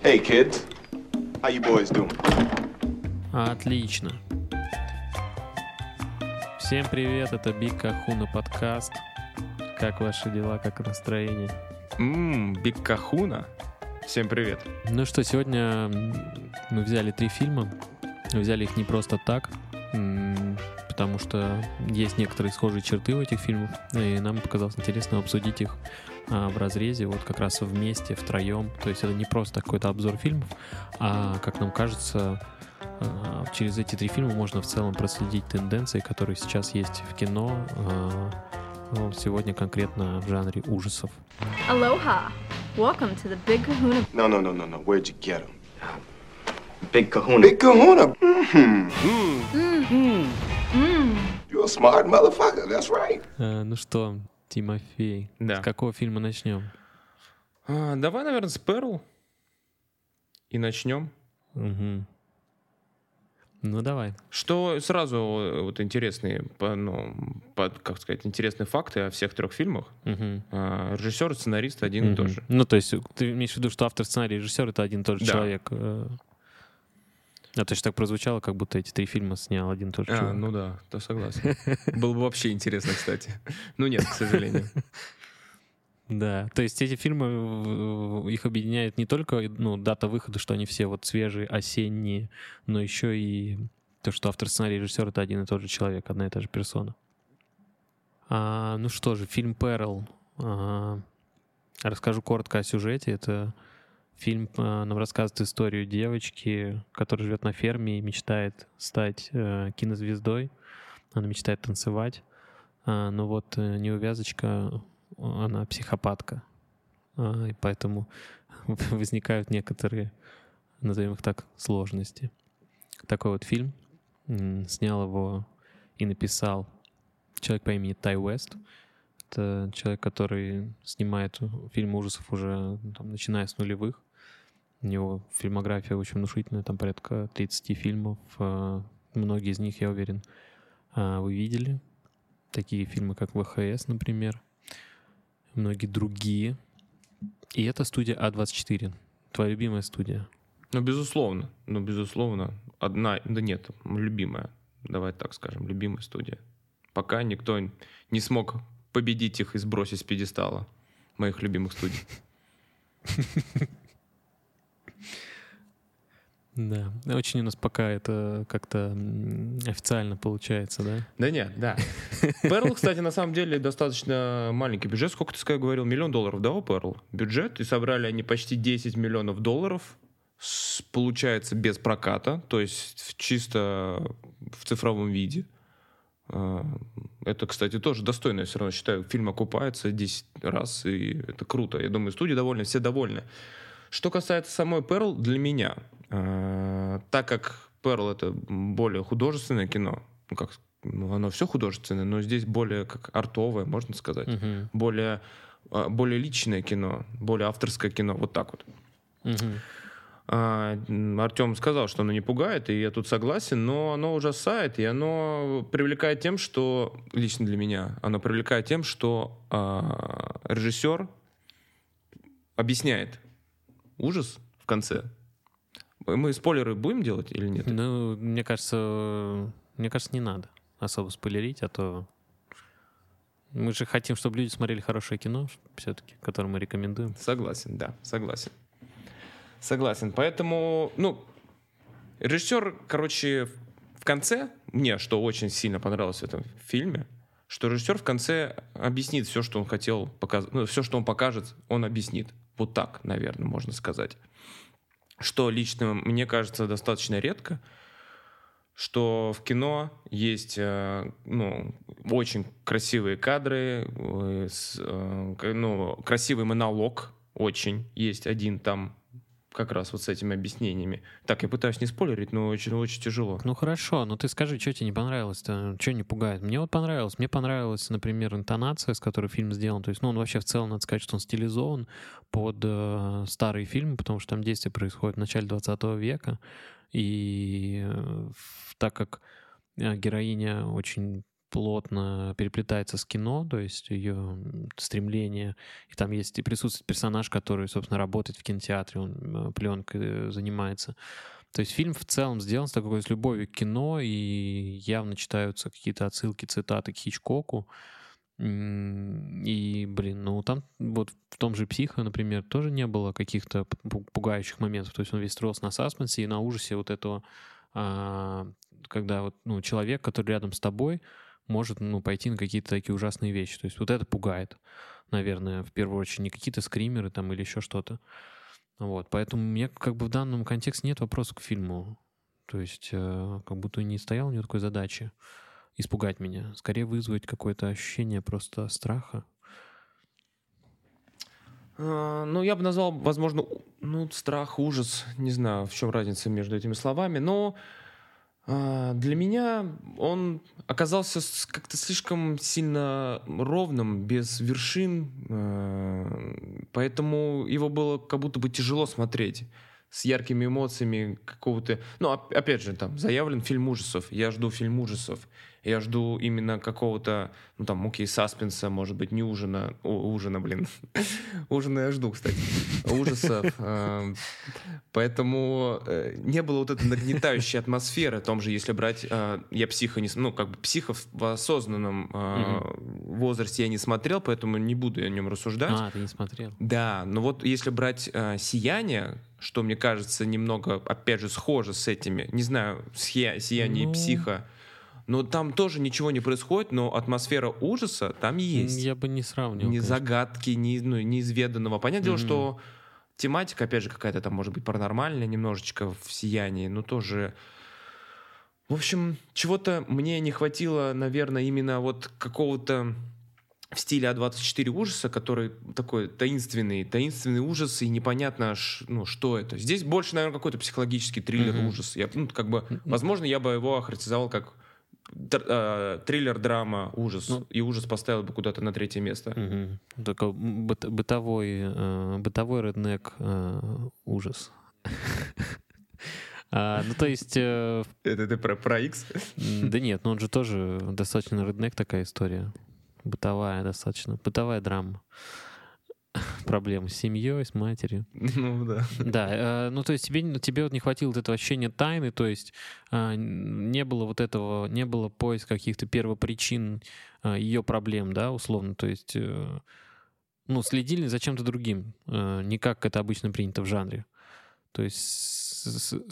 Hey, kids. How you boys doing? Отлично. Всем привет, это Big Kahuna подкаст. Как ваши дела, как настроение? Ммм, Big Kahuna. Всем привет. Ну что, сегодня мы взяли три фильма. Взяли их не просто так, потому что есть некоторые схожие черты у этих фильмов, и нам показалось интересно обсудить их а, в разрезе, вот как раз вместе, втроем. То есть это не просто какой-то обзор фильмов, а, как нам кажется, а, через эти три фильма можно в целом проследить тенденции, которые сейчас есть в кино, а, ну, сегодня конкретно в жанре ужасов. Aloha! Welcome to the Big Kahuna. No, no, no, no, no. Where'd you get him? Big Kahuna. Big Kahuna. Mm-hmm. You're a smart motherfucker. That's right. А, ну что, Тимофей, Да. с какого фильма начнем? А, давай, наверное, с Перл. И начнем. Мгм. Ну давай. Что сразу э, вот интересные, ну, по- как сказать, интересные факты о всех трех фильмах. Мгм. А, режиссер и сценарист один и Мгм. тот же. Ну, то есть ты имеешь в виду, что автор сценария и режиссер — это один и тот же Да. человек? А то есть так прозвучало, как будто эти три фильма снял один тот же А, чувак. ну да, то согласен. Было бы вообще интересно, кстати. Ну нет, к сожалению. Да, то есть эти фильмы, их объединяет не только ну, дата выхода, что они все вот свежие, осенние, но еще и то, что автор сценария и режиссер — это один и тот же человек, одна и та же персона. А, ну что же, фильм «Перл». А, расскажу коротко о сюжете. Это фильм а, нам рассказывает историю девочки, которая живет на ферме и мечтает стать э, кинозвездой. Она мечтает танцевать. А, но вот э, неувязочка, она психопатка. А, и поэтому возникают некоторые, назовем их так, сложности. Такой вот фильм. Снял его и написал человек по имени Тай Уэст. Это человек, который снимает фильмы ужасов уже ну, там, начиная с нулевых. У него фильмография очень внушительная, там порядка 30 фильмов. А, Многие из них, я уверен, а, вы видели. Такие фильмы, как ВХС, например. Многие другие. И это студия А24. Твоя любимая студия. Ну, безусловно. Ну, безусловно. Одна, да нет, любимая. Давай так скажем, любимая студия. Пока никто не смог победить их и сбросить с пьедестала моих любимых студий. Да. Очень у нас пока это как-то официально получается, да? Да нет, да. Перл, кстати, на самом деле достаточно маленький бюджет. Сколько ты сказал, говорил? Миллион долларов, да, у Перл? Бюджет. И собрали они почти 10 миллионов долларов. С- Получается без проката, то есть чисто в цифровом виде. А, Это, кстати, тоже достойно, я все равно считаю. Фильм окупается 10 раз, и это круто. Я думаю, студия довольны, все довольны. Что касается самой Перл, для меня, так как Перл это более художественное кино, ну как, ну, оно все художественное, но здесь более как артовое, можно сказать, Мгм. более, э, более личное кино, более авторское кино, вот так вот. Мгм. Артем сказал, что оно не пугает, и я тут согласен, но оно ужасает, и оно привлекает тем, что, лично для меня, оно привлекает тем, что а, режиссер объясняет ужас в конце. Мы спойлеры будем делать или нет? Ну, мне кажется, мне кажется, не надо особо спойлерить, а то мы же хотим, чтобы люди смотрели хорошее кино, все-таки, которое мы рекомендуем. Согласен, да, согласен. Согласен. Поэтому, ну, режиссер, короче, в конце, мне что очень сильно понравилось в этом фильме, что режиссер в конце объяснит все, что он хотел показать, ну, все, что он покажет, он объяснит. Вот так, наверное, можно сказать. Что лично мне кажется достаточно редко, что в кино есть э, ну, очень красивые кадры, э, э, ну, красивый монолог очень. Есть один там как раз вот с этими объяснениями. Так, я пытаюсь не спойлерить, но очень-очень тяжело. Ну хорошо, но ты скажи, что тебе не понравилось-то? Что не пугает? Мне вот понравилось. Мне понравилась, например, интонация, с которой фильм сделан. То есть, ну, он вообще в целом, надо сказать, что он стилизован под э, старые фильмы, потому что там действие происходит в начале 20 века. И э, так как э, героиня очень плотно переплетается с кино, то есть ее стремление. И там есть и присутствует персонаж, который, собственно, работает в кинотеатре, он пленкой занимается. То есть фильм в целом сделан с такой с любовью к кино, и явно читаются какие-то отсылки, цитаты к Хичкоку. И, блин, ну там вот в том же «Психо», например, тоже не было каких-то пу- пугающих моментов. То есть он весь строился на саспенсе и на ужасе вот этого, а, когда вот, ну, человек, который рядом с тобой, может, ну, пойти на какие-то такие ужасные вещи. То есть вот это пугает, наверное, в первую очередь. Не какие-то скримеры там или еще что-то. Вот, поэтому меня как бы в данном контексте нет вопросов к фильму. То есть э, как будто не стоял у него такой задачи испугать меня. Скорее вызвать какое-то ощущение просто страха. А, Ну, я бы назвал, возможно, ну, страх, ужас. Не знаю, в чем разница между этими словами. Но для меня он оказался как-то слишком сильно ровным, без вершин. а, Поэтому его было как будто бы тяжело смотреть с яркими эмоциями какого-то... Ну, оп- опять же, там заявлен фильм ужасов. Я жду фильм ужасов. Я жду именно какого-то, ну, там, окей, саспенса, может быть, не ужина. О, ужина, блин. Ужина я жду, кстати. Ужасов. Эм, Поэтому э, не было вот этой нагнетающей атмосферы. О том же, если брать... э, Я психо не... Ну, как бы психо в- в осознанном э, возрасте я не смотрел, поэтому не буду о нем рассуждать. А, ты не смотрел. Да, но вот если брать «Сияние», что мне кажется немного, опять же, схоже с этими, не знаю, «Сия- «Сияние» Ну. и «Психо», но там тоже ничего не происходит, но атмосфера ужаса там есть. Я бы не сравнивал. Ни конечно. загадки, ни ну, неизведанного. Понятное дело, что тематика, опять же, какая-то там может быть паранормальная немножечко в «Сиянии», но тоже... В общем, чего-то мне не хватило, наверное, именно вот какого-то в стиле А24 ужаса, который такой таинственный, таинственный ужас, и непонятно, ну, что это. Здесь больше, наверное, какой-то психологический триллер, Мгм. ужас. Я, ну, как бы, возможно, я бы его охарактеризовал как др- э, триллер, драма, ужас. Ну. и ужас поставил бы куда-то на третье место. Мгм. Такой быт- бытовой, э, бытовой реднек э, ужас. А, Ну, то есть, э, Это ты про, про X? да нет, ну он же тоже достаточно реднек такая история. Бытовая достаточно. Бытовая драма. Проблемы с семьей, с матерью. Ну да. Да, э, ну то есть тебе, ну, тебе вот не хватило вот этого ощущения тайны, то есть н- не было вот этого, не было поиска каких-то первопричин а, ее проблем, да, условно, то есть э, ну следили за чем-то другим, э, не как это обычно принято в жанре. То есть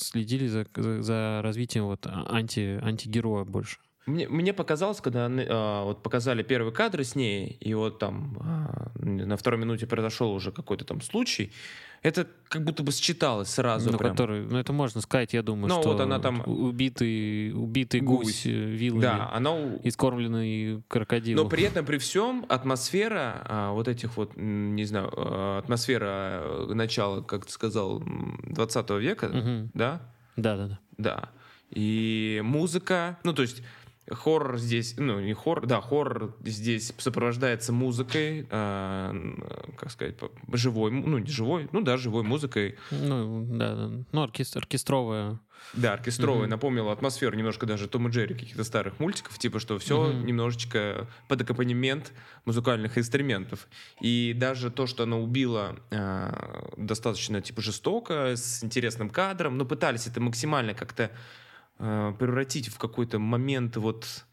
следили за, за, за развитием вот а- анти, антигероя больше. Мне, мне показалось, когда а, вот показали первые кадры с ней, и вот там а, на второй минуте произошел уже какой-то там случай, это как будто бы считалось сразу. ну, прям. который, ну, это можно сказать, я думаю, Ну, что вот она там- убитый, убитый гусь, Гусь. э, вилами, Да, она... у- и скормленный крокодилом. Но при этом, при всем, атмосфера а, вот этих вот, не знаю, а, атмосфера э, начала, как ты сказал, м, 20 века, Мгм. да? Да, да, да. Да. И музыка, ну, то есть хоррор здесь, ну, не хоррор, да, хоррор здесь сопровождается музыкой, а, как сказать, живой, ну, не живой, ну, да, живой музыкой. Ну, да, да. Ну, оркестр, оркестровая. Да, оркестровой Мгм. напомнила атмосферу немножко даже Том и Джерри каких-то старых мультиков, типа, что все Мгм. немножечко под аккомпанемент музыкальных инструментов. И даже то, что она убила а, достаточно, типа, жестоко, с интересным кадром, но пытались это максимально как-то а, превратить в какой-то момент вот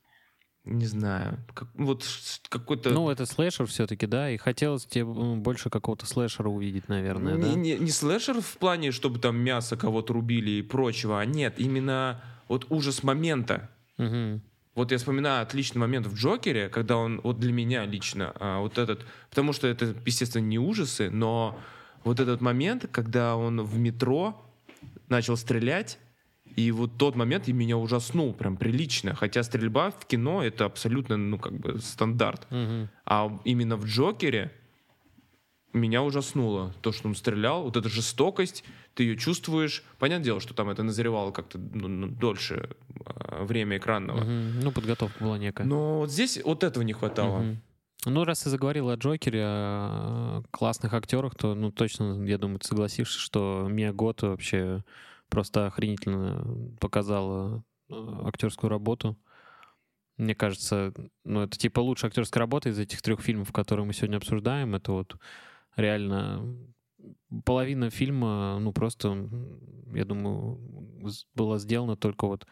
не знаю, как, вот какой-то... Ну, это слэшер все-таки, да, и хотелось тебе больше какого-то слэшера увидеть, наверное, не, да? не, не слэшер в плане, чтобы там мясо кого-то рубили и прочего, а нет, именно вот ужас момента. Мгм. Вот я вспоминаю отличный момент в Джокере, когда он, вот для меня лично, а, вот этот, потому что это, естественно, не ужасы, но вот этот момент, когда он в метро начал стрелять, и вот тот момент и меня ужаснул прям прилично. Хотя стрельба в кино это абсолютно, ну, как бы стандарт. Мгм. А именно в Джокере меня ужаснуло то, что он стрелял, вот эта жестокость, ты ее чувствуешь. Понятное дело, что там это назревало как-то ну, ну, дольше а, время экранного. Мгм. Ну, подготовка была некая. Но вот здесь вот этого не хватало. Мгм. Ну, раз ты заговорил о Джокере, о классных актерах, то, ну, точно, я думаю, ты согласишься, что Мия Гот вообще просто охренительно показала э, актерскую работу. Мне кажется, ну, это типа лучшая актерская работа из этих трех фильмов, которые мы сегодня обсуждаем. Это вот реально половина фильма, ну, просто, я думаю, была сделана только вот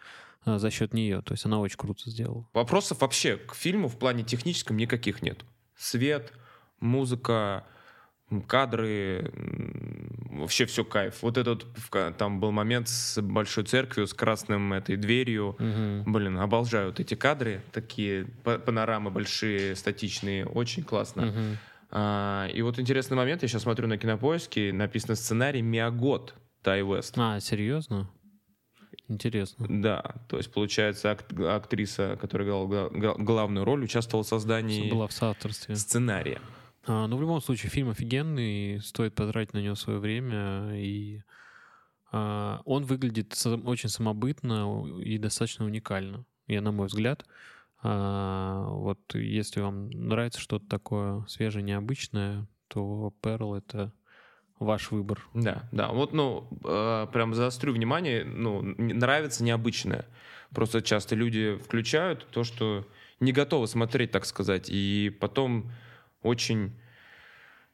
а, за счет нее. То есть она очень круто сделала. Вопросов вообще к фильму в плане техническом никаких нет. Свет, музыка, кадры, вообще все кайф. Вот этот, там был момент с большой церковью, с красным этой дверью. Мгм. Блин, обожаю эти кадры, такие па- панорамы большие, статичные, очень классно. Мгм. А, и вот интересный момент, я сейчас смотрю на кинопоиске, написано сценарий Миагот Тай Вест. А, серьезно? Интересно. Да, то есть, получается, ак- актриса, которая играла гла- гла- главную роль, участвовала в создании Была в соавторстве. сценария. А, ну, в любом случае, фильм офигенный, стоит потратить на него свое время, и а, он выглядит очень самобытно и достаточно уникально, я на мой взгляд. А, вот если вам нравится что-то такое свежее, необычное, то Перл — это ваш выбор. Да, да. Вот, ну, э, прям заострю внимание, ну, нравится необычное. Просто часто люди включают то, что не готовы смотреть, так сказать, и потом очень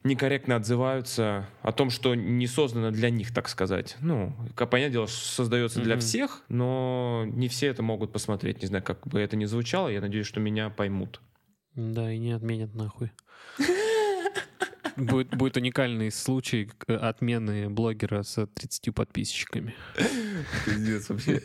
некорректно отзываются о том, что не создано для них, так сказать. Ну, понятное дело, создается для Мгм. всех, но не все это могут посмотреть. Не знаю, как бы это ни звучало, я надеюсь, что меня поймут. Да, и не отменят нахуй. Будет, будет уникальный случай к- отмены блогера с 30 подписчиками. Пиздец вообще.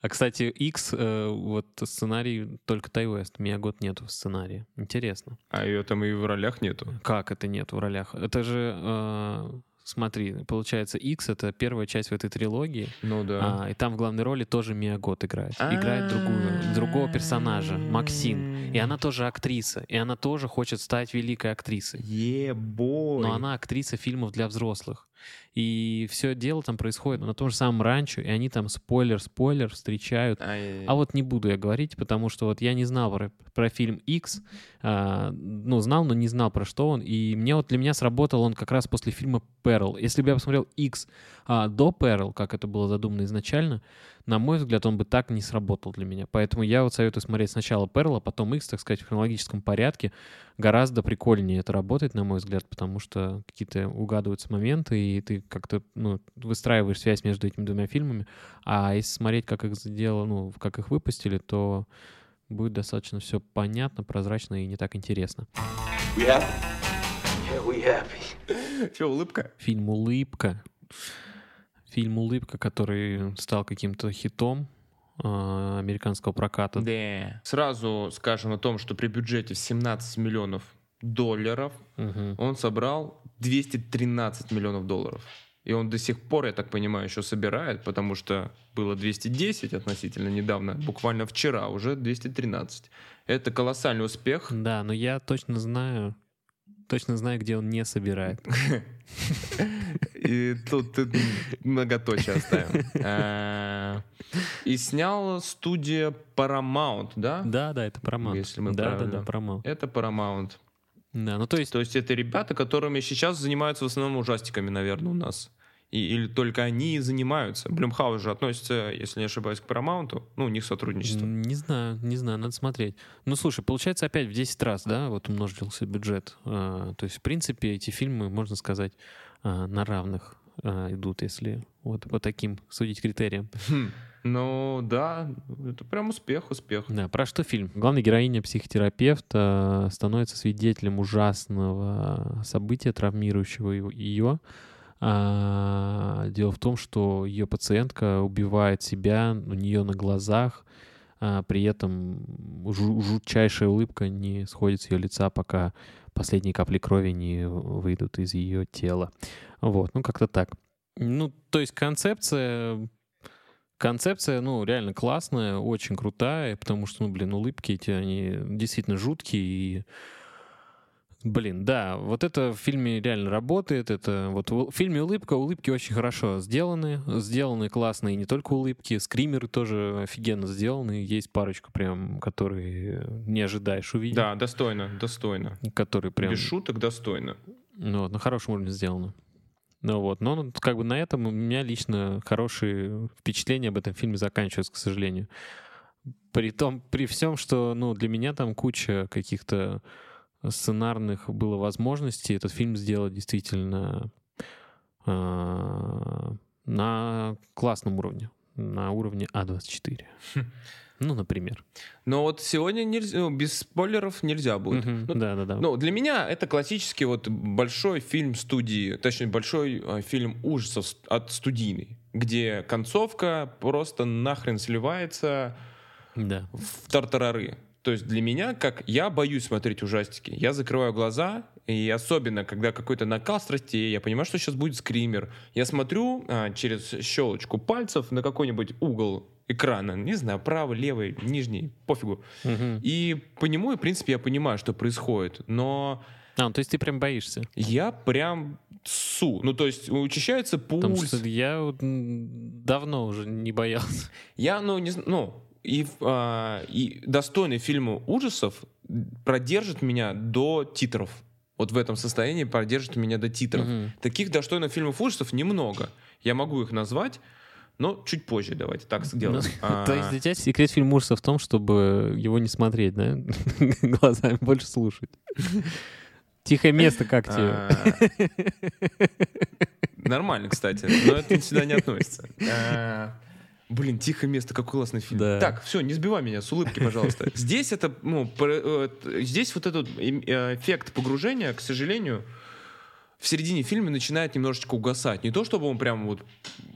А, кстати, X, э, вот сценарий только Тай Уэст, Миягот нету в сценарии. Интересно. А ее там и в ролях нету. Как это нет в ролях? Это же, э, смотри, получается, X — это первая часть в этой трилогии, Ну да. а, и там в главной роли тоже Миягот играет. Играет другую, другого персонажа, Максин. И она тоже актриса, и она тоже хочет стать великой актрисой. Ебой. Но она актриса фильмов для взрослых. И все дело там происходит на том же самом ранчо, и они там спойлер-спойлер встречают. Ай-яй-яй. А вот не буду я говорить, потому что вот я не знал про, про фильм X, а, ну, знал, но не знал, про что он. И мне вот для меня сработал он как раз после фильма Перл. Если бы я посмотрел X а, до Перл, как это было задумано изначально, на мой взгляд, он бы так не сработал для меня. Поэтому я вот советую смотреть сначала Перл, а потом X, так сказать, в хронологическом порядке. Гораздо прикольнее это работает, на мой взгляд, потому что какие-то угадываются моменты, и ты как-то ну, выстраиваешь связь между этими двумя фильмами. А если смотреть, как их сделано, ну, как их выпустили, то будет достаточно все понятно, прозрачно и не так интересно. We happy? Yeah, we happy. Че, улыбка? Фильм «Улыбка». Фильм «Улыбка», который стал каким-то хитом а, американского проката. Да. Сразу скажем о том, что при бюджете в 17 миллионов долларов Мгм. он собрал 213 миллионов долларов. И он до сих пор, я так понимаю, еще собирает, потому что было 210 относительно недавно, буквально вчера уже 213. Это колоссальный успех. Да, но я точно знаю, точно знаю, где он не собирает. И тут многоточие оставим. А, И снял студия Paramount, да? Да, да, это Paramount. Если мы да, да, да, Paramount. Это Paramount. Да, ну то есть То есть это ребята, которыми сейчас занимаются в основном ужастиками, наверное, у нас. И, или только они и занимаются. Blumhouse же относится, если не ошибаюсь, к Paramount. Ну, у них сотрудничество. Не знаю, не знаю, надо смотреть. Ну, слушай, получается опять в 10 раз, да, вот умножился бюджет. А, то есть, в принципе, эти фильмы, можно сказать, а, на равных а, идут, если вот по таким судить критериям. Хм. Ну, да, это прям успех, успех. Да, про что фильм? Главная героиня, психотерапевт, а, становится свидетелем ужасного события, травмирующего ее. А, Дело в том, что ее пациентка убивает себя у нее на глазах, а, при этом жу- жутчайшая улыбка не сходит с ее лица, пока последние капли крови не выйдут из ее тела. Вот, ну как-то так. Ну, то есть концепция Концепция, ну, реально классная, очень крутая, потому что, ну, блин, улыбки эти, они действительно жуткие и Блин, да, вот это в фильме реально работает. Это вот в фильме «Улыбка» улыбки очень хорошо сделаны. Сделаны классные не только улыбки, скримеры тоже офигенно сделаны. Есть парочку прям, которые не ожидаешь увидеть. Да, достойно, достойно. Которые прям... Без шуток достойно. Ну, вот, на хорошем уровне сделано. Ну вот, но как бы на этом у меня лично хорошие впечатления об этом фильме заканчиваются, к сожалению. При том, при всем, что, ну, для меня там куча каких-то сценарных было возможностей этот фильм сделать действительно а, на классном уровне, на уровне А24. Ну, например. Но вот сегодня нельзя, ну, без спойлеров нельзя будет. Мгм, Ну, Да-да-да. Ну, для меня это классический вот большой фильм студии, точнее, большой э, фильм ужасов от студийной, где концовка просто нахрен сливается Да. в тартарары. То есть для меня, как я боюсь смотреть ужастики, я закрываю глаза, и особенно, когда какой-то накал страстей, я понимаю, что сейчас будет скример. Я смотрю а, через щелочку пальцев на какой-нибудь угол экрана, не знаю, правый, левый, нижний, пофигу. Мгм. И по нему, в принципе, я понимаю, что происходит. Но А, ну, то есть ты прям боишься? я прям су. Ну, то есть учащается Потому пульс. что я давно уже не боялся. Я, ну, не знаю, ну, и, а, и достойный фильм ужасов продержит меня до титров. Вот в этом состоянии продержит меня до титров. Мгм. Таких достойных фильмов ужасов немного. Я могу их назвать, но чуть позже давайте так сделаем. А, То есть для тебя секрет фильма ужасов в том, чтобы его не смотреть, да? Глазами больше слушать. Тихое место как тебе? а, Нормально, кстати, но это сюда не относится. А, Блин, тихое место, какой классный фильм. Да. Так, все, не сбивай меня с улыбки, пожалуйста. Здесь это, ну, э, здесь вот этот э, эффект погружения, к сожалению, в середине фильма начинает немножечко угасать. Не то, чтобы он прям вот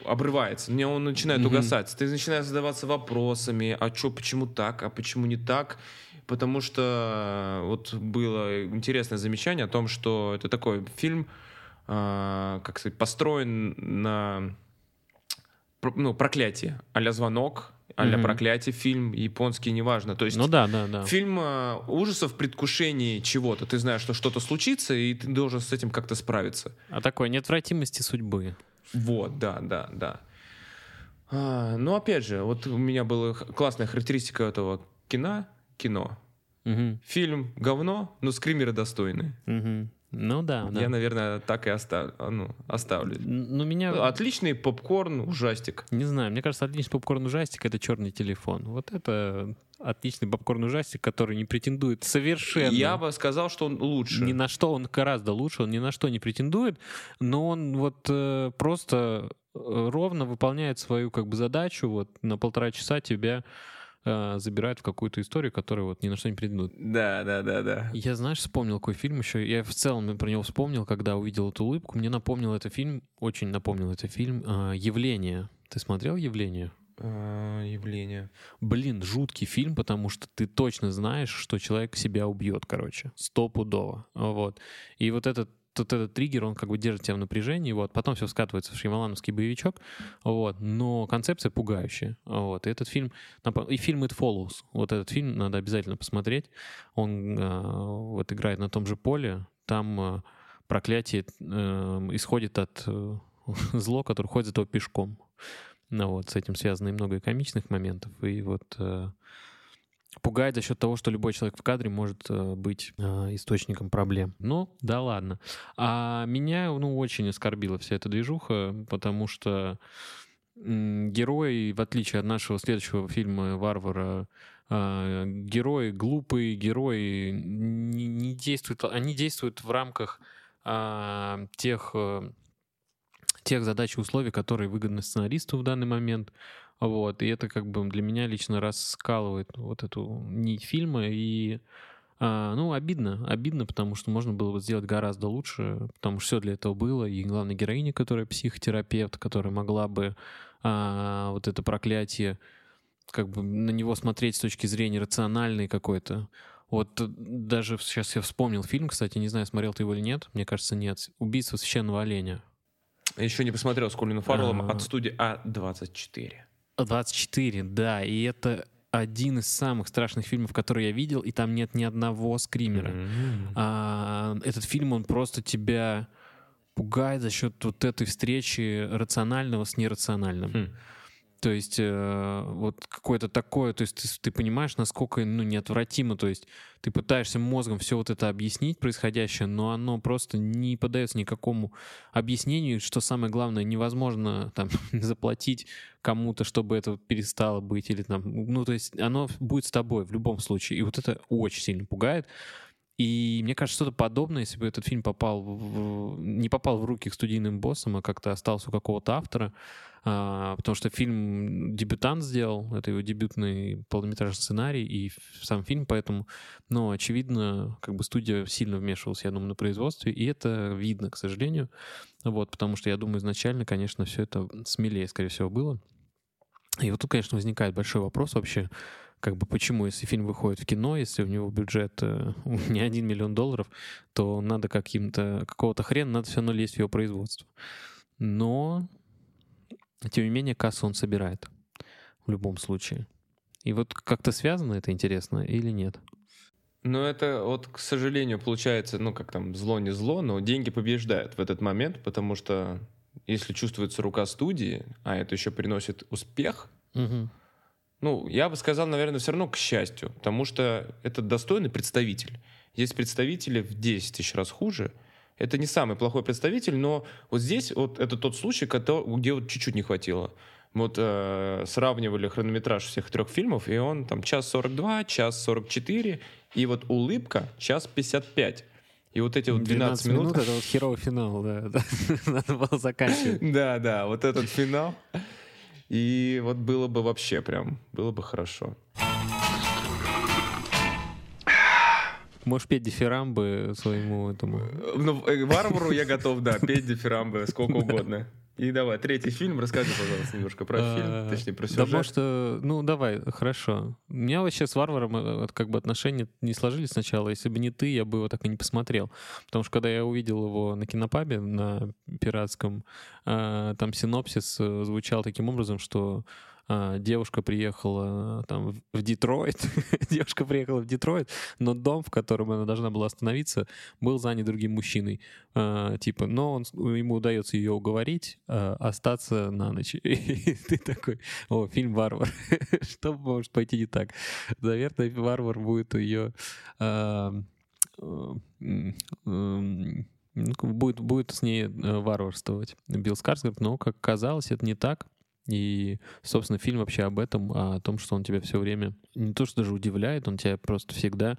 обрывается, не, он начинает Мгм. угасать. Ты начинаешь задаваться вопросами, а что, почему так, а почему не так. Потому что э, вот было интересное замечание о том, что это такой фильм, а, как сказать, построен на ну, проклятие, а-ля звонок, а-ля Мгм. проклятие фильм, японский, неважно. То есть Ну да, да, да. Фильм э, ужасов в предвкушении чего-то. Ты знаешь, что что-то случится, и ты должен с этим как-то справиться. А такой неотвратимости судьбы. Вот, да, да, да. А, ну, опять же, вот у меня была классная характеристика этого кино. Кино. Мгм, Фильм говно, но скримеры достойны. мгм. Ну да, да. Я, наверное, так и оставлю. ну, оставлю. Н- Ну меня... Отличный попкорн, ужастик. Не знаю, мне кажется, отличный попкорн ужастик это черный телефон. Вот это отличный попкорн ужастик, который не претендует совершенно. Я бы сказал, что он лучше. Ни на что он гораздо лучше, он ни на что не претендует, но он вот э, просто э, ровно выполняет свою как бы задачу, вот на полтора часа тебя э, забирает в какую-то историю, которая вот ни на что не претендует. Да, да, да, да. Я, знаешь, вспомнил какой фильм еще. Я в целом про него вспомнил, когда увидел эту улыбку. Мне напомнил это фильм, очень напомнил это фильм э, «Явление». Ты смотрел «Явление»? А, явление. Блин, жуткий фильм, потому что ты точно знаешь, что человек себя убьет, короче, стопудово. Вот. И вот этот вот этот триггер, он как бы держит тебя в напряжении, вот, потом все скатывается в шьямалановский боевичок, вот, но концепция пугающая, вот, и этот фильм, и фильм It Follows, вот этот фильм надо обязательно посмотреть, он э, вот играет на том же поле, там э, проклятие э, исходит от э, зло, которое ходит за пешком, ну вот, с этим связано и много комичных моментов, и вот э, пугает за счет того, что любой человек в кадре может э, быть э, источником проблем. Ну, да ладно. А меня, ну, очень оскорбила вся эта движуха, потому что герой, в отличие от нашего следующего фильма «Варвара», э, герои глупые, герои не, не действуют, они действуют в рамках а, тех тех задач и условий, которые выгодны сценаристу в данный момент. Вот, и это как бы для меня лично раскалывает вот эту нить фильма. И, а, ну, обидно, обидно, потому что можно было бы сделать гораздо лучше, потому что все для этого было. И главная героиня, которая психотерапевт, которая могла бы а, вот это проклятие, как бы на него смотреть с точки зрения рациональной какой-то. Вот э, даже сейчас я вспомнил фильм, кстати, не знаю, смотрел ты его или нет, мне кажется, нет. «Убийство священного оленя». Еще не посмотрел с Колином Фарреллом А. от студии А24. 24, да, и это один из самых страшных фильмов, которые я видел, и там нет ни одного скримера. М. А, этот фильм, он просто тебя пугает за счет вот этой встречи рационального с нерациональным. Хм. То есть э, вот какое-то такое, то есть ты, ты понимаешь, насколько ну, неотвратимо, то есть ты пытаешься мозгом все вот это объяснить происходящее, но оно просто не поддается никакому объяснению, что самое главное, невозможно там заплатить кому-то, чтобы это перестало быть, или там, ну то есть оно будет с тобой в любом случае, и вот это очень сильно пугает. И мне кажется, что-то подобное, если бы этот фильм попал в, не попал в руки к студийным боссам, а как-то остался у какого-то автора, а, потому что фильм дебютант сделал, это его дебютный полнометражный сценарий и сам фильм, поэтому, ну, очевидно, как бы студия сильно вмешивалась, я думаю, на производстве, и это видно, к сожалению, вот, потому что я думаю, изначально, конечно, все это смелее, скорее всего, было. И вот тут, конечно, возникает большой вопрос вообще, как бы почему, если фильм выходит в кино, если у него бюджет э, не один миллион долларов, то надо каким-то, какого-то хрена, надо все равно лезть в его производство. Но, тем не менее, кассу он собирает в любом случае. И вот как-то связано это интересно или нет? Ну, это вот, к сожалению, получается, ну, как там, зло не зло, но деньги побеждают в этот момент, потому что если чувствуется рука студии, а это еще приносит успех, Угу. ну, я бы сказал, наверное, все равно к счастью, потому что это достойный представитель. Есть представители в 10 тысяч раз хуже. Это не самый плохой представитель, но вот здесь вот это тот случай, где вот чуть-чуть не хватило. Вот э, сравнивали хронометраж всех трех фильмов, и он там час 42, час 44, и вот улыбка час 55. И вот эти вот 12, минут... это вот херовый финал, да. да. Надо было заканчивать. Да, да, вот этот финал. И вот было бы вообще прям, было бы хорошо. Можешь петь дифирамбы своему этому. Ну, э, варвару я готов, да, петь дифирамбы сколько угодно. И давай, третий фильм, расскажи, пожалуйста, немножко про фильм, А, точнее, про Да, сюжет. может, э, ну давай, хорошо. У меня вообще с Варваром э, как бы отношения не сложились сначала. Если бы не ты, я бы его так и не посмотрел. Потому что когда я увидел его на кинопабе, на пиратском, там синопсис звучал таким образом, что девушка приехала э, там в- Детройт, девушка приехала в Детройт, но дом, в котором она должна была остановиться, был занят другим мужчиной. А, типа, но он, ему удается ее уговорить а, остаться на ночь. И ты такой, о, фильм «Варвар». Что может пойти не так? Наверное, «Варвар» будет ее... а, ну, будет, будет с ней э, варварствовать Билл Скарсгард, но, как казалось, это не так. И, собственно, фильм вообще об этом, о том, что он тебя все время не то что даже удивляет, он тебя просто всегда...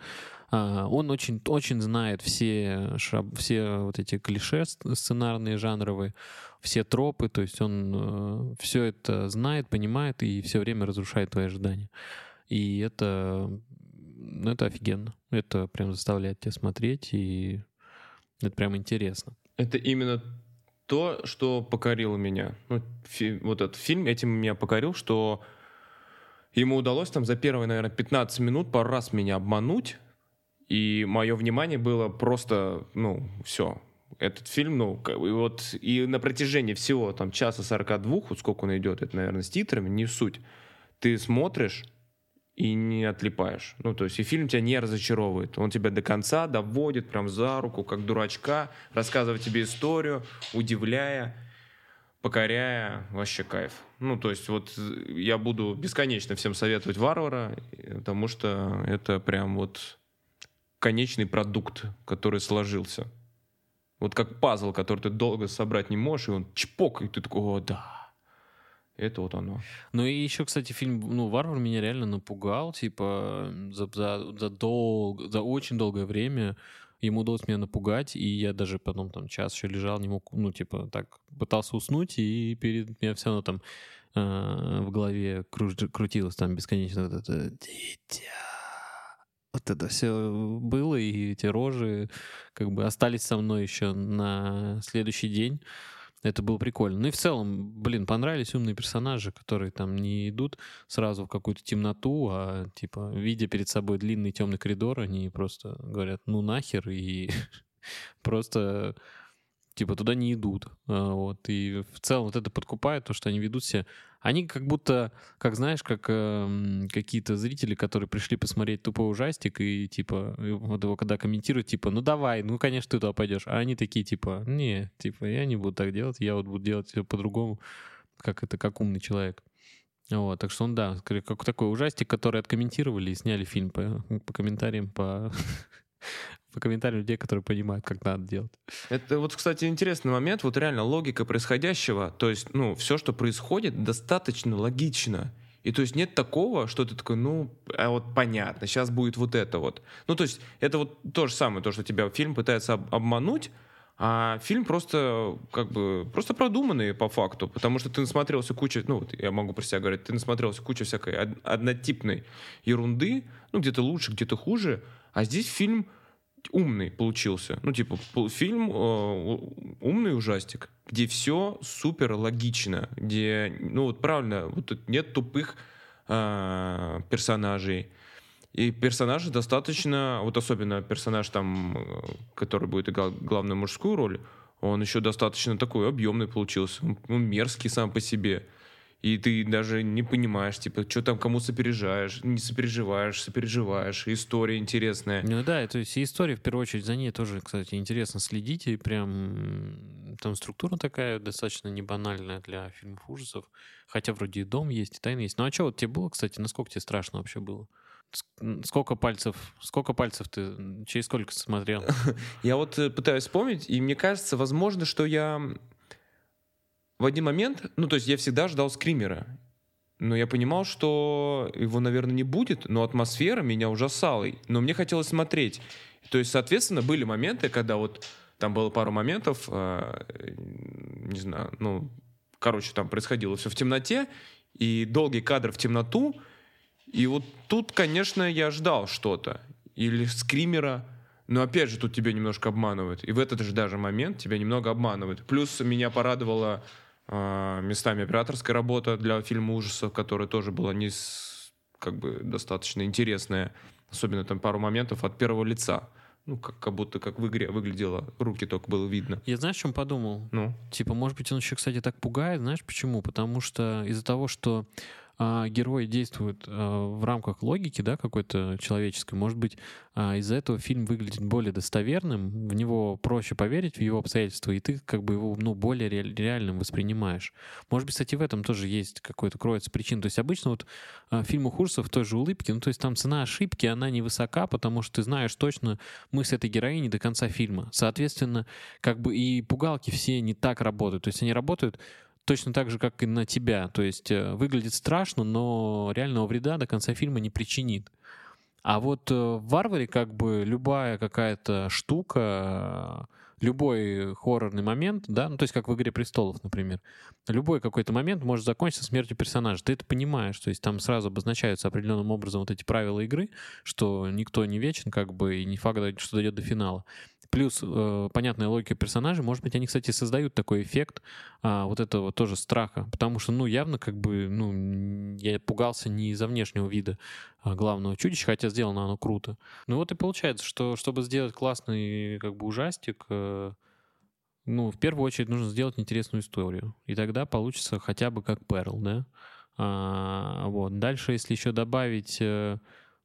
а, он очень, очень знает все, шаб- все вот эти клише сценарные, жанровые, все тропы, то есть он все это знает, понимает и все время разрушает твои ожидания. И это, ну, это офигенно. Это прям заставляет тебя смотреть, и это прям интересно. Это именно то, что покорило меня. Ну, фи- вот этот фильм этим меня покорил, что ему удалось там за первые, наверное, 15 минут пару раз меня обмануть, и мое внимание было просто, ну, все. Этот фильм, ну, бы вот и на протяжении всего там часа 42, вот сколько он идет, это, наверное, с титрами, не суть. Ты смотришь и не отлипаешь. Ну, то есть и фильм тебя не разочаровывает. Он тебя до конца доводит прям за руку, как дурачка, рассказывает тебе историю, удивляя, покоряя. Вообще кайф. Ну, то есть вот э, я буду бесконечно всем советовать «Варвара», потому что это прям вот конечный продукт, который сложился. Вот как пазл, который ты долго собрать не можешь, и он чпок, и ты такой, о, да. Это вот оно. Ну и еще, кстати, фильм, ну, «Варвар» меня реально напугал, типа, за, за, за, дол- за очень долгое время ему удалось меня напугать, и я даже потом там час еще лежал, не мог, ну, типа, так, пытался уснуть, и перед меня все равно там э, в голове круж- крутилось там бесконечно вот это «Дитя». Вот это все было, и эти рожи как бы остались со мной еще на следующий день. Это было прикольно. Ну и в целом, блин, понравились умные персонажи, которые там не идут сразу в какую-то темноту, а типа, видя перед собой длинный темный коридор, они просто говорят, ну нахер, и просто типа туда не идут. А, Вот. И в целом вот это подкупает, то, что они ведут себя. Они как будто, как знаешь, как эм, какие-то зрители, которые пришли посмотреть тупой ужастик, и типа, и вот его когда комментируют, типа, ну давай, ну конечно ты туда пойдешь. А они такие, типа, не, типа, я не буду так делать, я вот буду делать все по-другому, как это, как умный человек. Вот, так что он, да, скорее, как такой ужастик, который откомментировали и сняли фильм по, по комментариям, по, по комментариям людей, которые понимают, как надо делать. Это вот, кстати, интересный момент. Вот реально логика происходящего, то есть, ну, все, что происходит, достаточно логично. И то есть нет такого, что ты такой, ну, а вот понятно, сейчас будет вот это вот. Ну, то есть это вот то же самое, то, что тебя фильм пытается об- обмануть, а фильм просто как бы просто продуманный по факту, потому что ты насмотрелся куча, ну вот я могу про себя говорить, ты насмотрелся куча всякой од- однотипной ерунды, ну где-то лучше, где-то хуже, а здесь фильм умный получился, ну типа фильм э, умный ужастик, где все супер логично, где ну вот правильно, вот тут нет тупых э, персонажей. И персонажи достаточно, вот особенно персонаж там, э, который будет играть главную мужскую роль, он еще достаточно такой объемный получился. Он, он мерзкий сам по себе. И ты даже не понимаешь, типа, что там кому сопережаешь, не сопереживаешь, сопереживаешь. История интересная. Ну да, то есть история, в первую очередь, за ней тоже, кстати, интересно следить, и прям там структура такая достаточно не банальная для фильмов ужасов, хотя вроде и дом есть, и тайна есть. Ну а что вот тебе было, кстати, насколько тебе страшно вообще было? Сколько пальцев, сколько пальцев ты, через сколько смотрел? Я вот э, пытаюсь вспомнить, и мне кажется, возможно, что я в один момент, ну, то есть я всегда ждал скримера, но я понимал, что его, наверное, не будет, но атмосфера меня ужасала, но мне хотелось смотреть. То есть, соответственно, были моменты, когда вот там было пару моментов, э, не знаю, ну, короче, там происходило все в темноте, и долгий кадр в темноту, и вот тут, конечно, я ждал что-то. Или скримера. Но опять же, тут тебя немножко обманывают. И в этот же даже момент тебя немного обманывают. Плюс меня порадовала э, местами операторская работа для фильма ужасов, которая тоже была не с- как бы достаточно интересная. Особенно там пару моментов от первого лица. Ну, как, как будто как в игре выглядело. Руки только было видно. Я знаешь, о чем подумал? Ну, Типа, может быть, он еще, кстати, так пугает, знаешь почему? Потому что из-за того, что а, герои действуют а, в рамках логики, да, какой-то человеческой, может быть, а, из-за этого фильм выглядит более достоверным, в него проще поверить, в его обстоятельства, и ты как бы его, ну, более реаль- реальным воспринимаешь. Может быть, кстати, в этом тоже есть какой-то, кроется причин. То есть обычно вот а, в фильмах ужасов той же улыбке, ну, то есть там цена ошибки, она невысока, потому что ты знаешь точно мысль этой героини до конца фильма. Соответственно, как бы и пугалки все не так работают. То есть они работают точно так же, как и на тебя. То есть э, выглядит страшно, но реального вреда до конца фильма не причинит. А вот э, в «Варваре» как бы любая какая-то штука, э, любой хоррорный момент, да, ну то есть как в «Игре престолов», например, любой какой-то момент может закончиться смертью персонажа. Ты это понимаешь, то есть там сразу обозначаются определенным образом вот эти правила игры, что никто не вечен, как бы, и не факт, что дойдет до финала. Плюс э, понятная логика персонажей, может быть, они, кстати, создают такой эффект а, вот этого тоже страха, потому что, ну, явно как бы, ну, я пугался не из-за внешнего вида а, главного чудища, хотя сделано оно круто. Ну вот и получается, что чтобы сделать классный как бы ужастик, э, ну, в первую очередь нужно сделать интересную историю, и тогда получится хотя бы как Перл, да? А, вот. Дальше, если еще добавить э,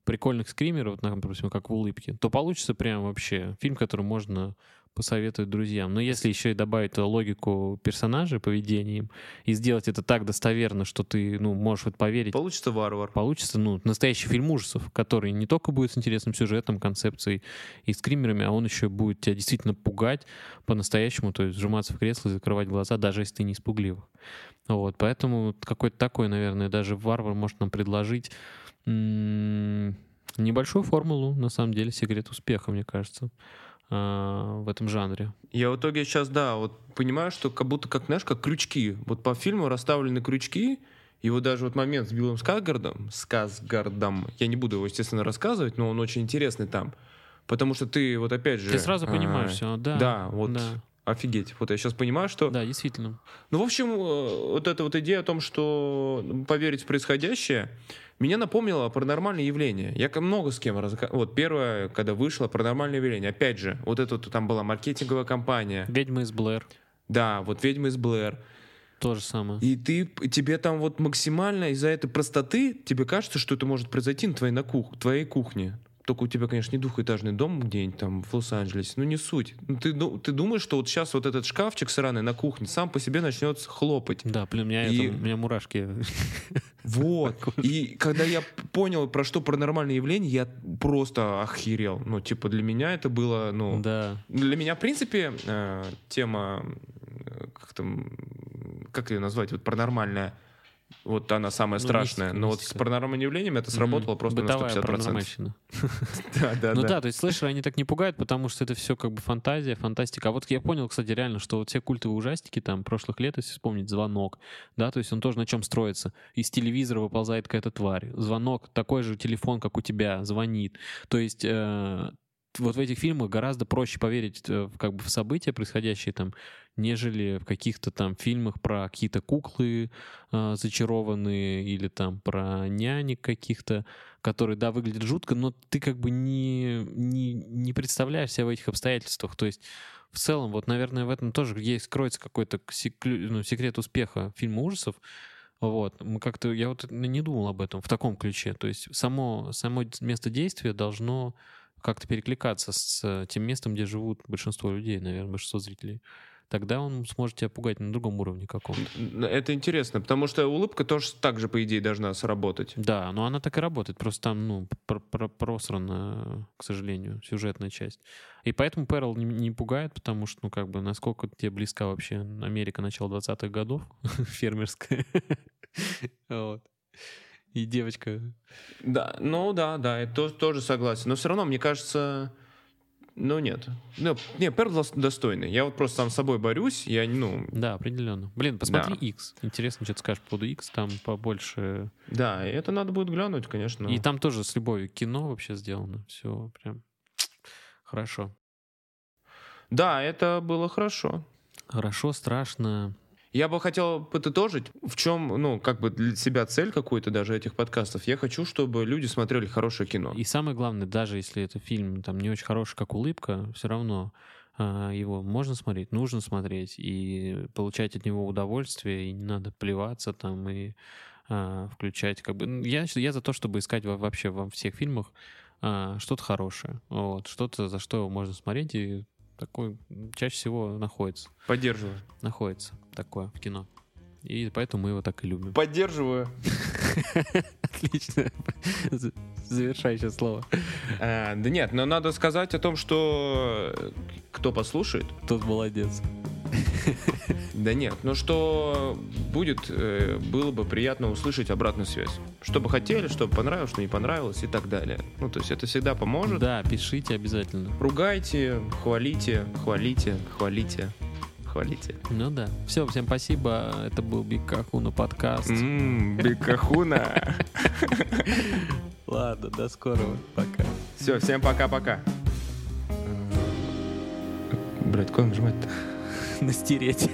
прикольных скримеров, допустим, как в «Улыбке», то получится прям вообще фильм, который можно посоветовать друзьям. Но если еще и добавить логику персонажей, поведения им, и сделать это так достоверно, что ты, ну, можешь вот поверить, получится варвар. получится, ну, настоящий фильм ужасов, который не только будет с интересным сюжетом, концепцией и скримерами, а он еще будет тебя действительно пугать по-настоящему, то есть сжиматься в кресло и закрывать глаза, даже если ты не испугливых. Вот, поэтому какой-то такой, наверное, даже варвар может нам предложить небольшую формулу, на самом деле, секрет успеха, мне кажется, а, в этом жанре. Я в итоге сейчас, да, вот понимаю, что как будто, как, знаешь, как крючки. Вот по фильму расставлены крючки, и вот даже вот момент с Биллом Скаргардом, Сказгардом, я не буду его, естественно, рассказывать, но он очень интересный там. Потому что ты вот опять же... Ты сразу а, понимаешь все, да. Да, вот Да, офигеть. Вот я сейчас понимаю, что... да, действительно. Ну, в общем, э, вот эта вот идея о том, что поверить в происходящее, меня напомнило паранормальное явление. Я много с кем разговаривал. Вот первое, когда вышло паранормальное явление. Опять же, вот это вот там была маркетинговая компания. Ведьма из Блэр. Да, вот «Ведьма из Блэр». То же самое. И ты, тебе там вот максимально из-за этой простоты, тебе кажется, что это может произойти на твоей, на кух, твоей кухне. Только у тебя, конечно, не двухэтажный дом где-нибудь там в Лос-Анджелесе. Ну, не суть. Ну, ты, ну, ты думаешь, что вот сейчас вот этот шкафчик сраный на кухне сам по себе начнет хлопать. Да, блин, у меня, И- это, у меня мурашки. Вот. И когда я понял, про что паранормальное явление, я просто охерел. Ну, типа, для меня это было, ну... Да. Для меня, в принципе, э, тема, э, как там, как ее назвать, вот паранормальная, вот она самая Ну, страшная. мистика, Но вот с мистика. паранормальным явлением это сработало Мгм. просто Бытовая на 150%. паранормальщина. Да, да, Ну да. да, то есть слэшеры, они так не пугают, потому что это все как бы фантазия, фантастика. А вот я понял, кстати, реально, что вот все культовые ужастики там прошлых лет, если вспомнить, «Звонок», да, то есть он тоже на чем строится. Из телевизора выползает какая-то тварь. «Звонок» — такой же телефон, как у тебя, звонит. То есть э, вот в этих фильмах гораздо проще поверить э, как бы в события, происходящие там, нежели в каких-то там фильмах про какие-то куклы э, зачарованные или там про нянек каких-то, которые, да, выглядят жутко, но ты как бы не, не, не представляешь себя в этих обстоятельствах. То есть в целом, вот, наверное, в этом тоже есть, кроется какой-то секлю- ну, секрет успеха фильма ужасов. Вот, мы как-то, я вот не думал об этом в таком ключе. То есть само, само место действия должно как-то перекликаться с тем местом, где живут большинство людей, наверное, большинство зрителей. Тогда он сможет тебя пугать на другом уровне каком-то. Это интересно, потому что улыбка тоже так же, по идее, должна сработать. Да, но она так и работает, просто там, ну, пр- пр- просрана, к сожалению, сюжетная часть. И поэтому Перл не, не пугает, потому что, ну, как бы, насколько тебе близка вообще Америка начала 20-х годов, фермерская. Вот. И девочка... Да, ну да, да, я то- тоже согласен. Но все равно, мне кажется, ну нет. Ну, не, Перл дос- достойный. Я вот просто сам с собой борюсь, я, ну, Да, определенно. Блин, посмотри Да. X. Интересно, что ты скажешь по поводу X. Там побольше... да, и это надо будет глянуть, конечно. И там тоже с любовью кино вообще сделано. Все прям хорошо. Да, это было хорошо. Хорошо, страшно. Я бы хотел подытожить, в чем, ну, как бы для себя цель какой-то даже этих подкастов. Я хочу, чтобы люди смотрели хорошее кино. И самое главное, даже если это фильм там не очень хороший, как улыбка, все равно а, его можно смотреть, нужно смотреть и получать от него удовольствие, и не надо плеваться там и а, включать как бы. ну, Я, я за то, чтобы искать во- вообще во всех фильмах а, что-то хорошее, вот, что-то, за что можно смотреть, и такой чаще всего находится, Поддерживаю. находится такое в кино. И поэтому мы его так и любим. Поддерживаю. Отлично. Завершающее слово. А, да нет, но надо сказать о том, что э, кто послушает, Тот молодец. да нет, но что будет, э, было бы приятно услышать обратную связь. Что бы хотели, что бы понравилось, что не понравилось и так далее. Ну, то есть это всегда поможет. Да, пишите обязательно. Ругайте, хвалите, хвалите, хвалите, хвалите. Ну да. Все, всем спасибо. Это был Биг Кахуна подкаст. Ммм, бекахуна. Ладно, до скорого. Пока. Все, всем пока-пока. Блять, куда нажимать-то? Настереть.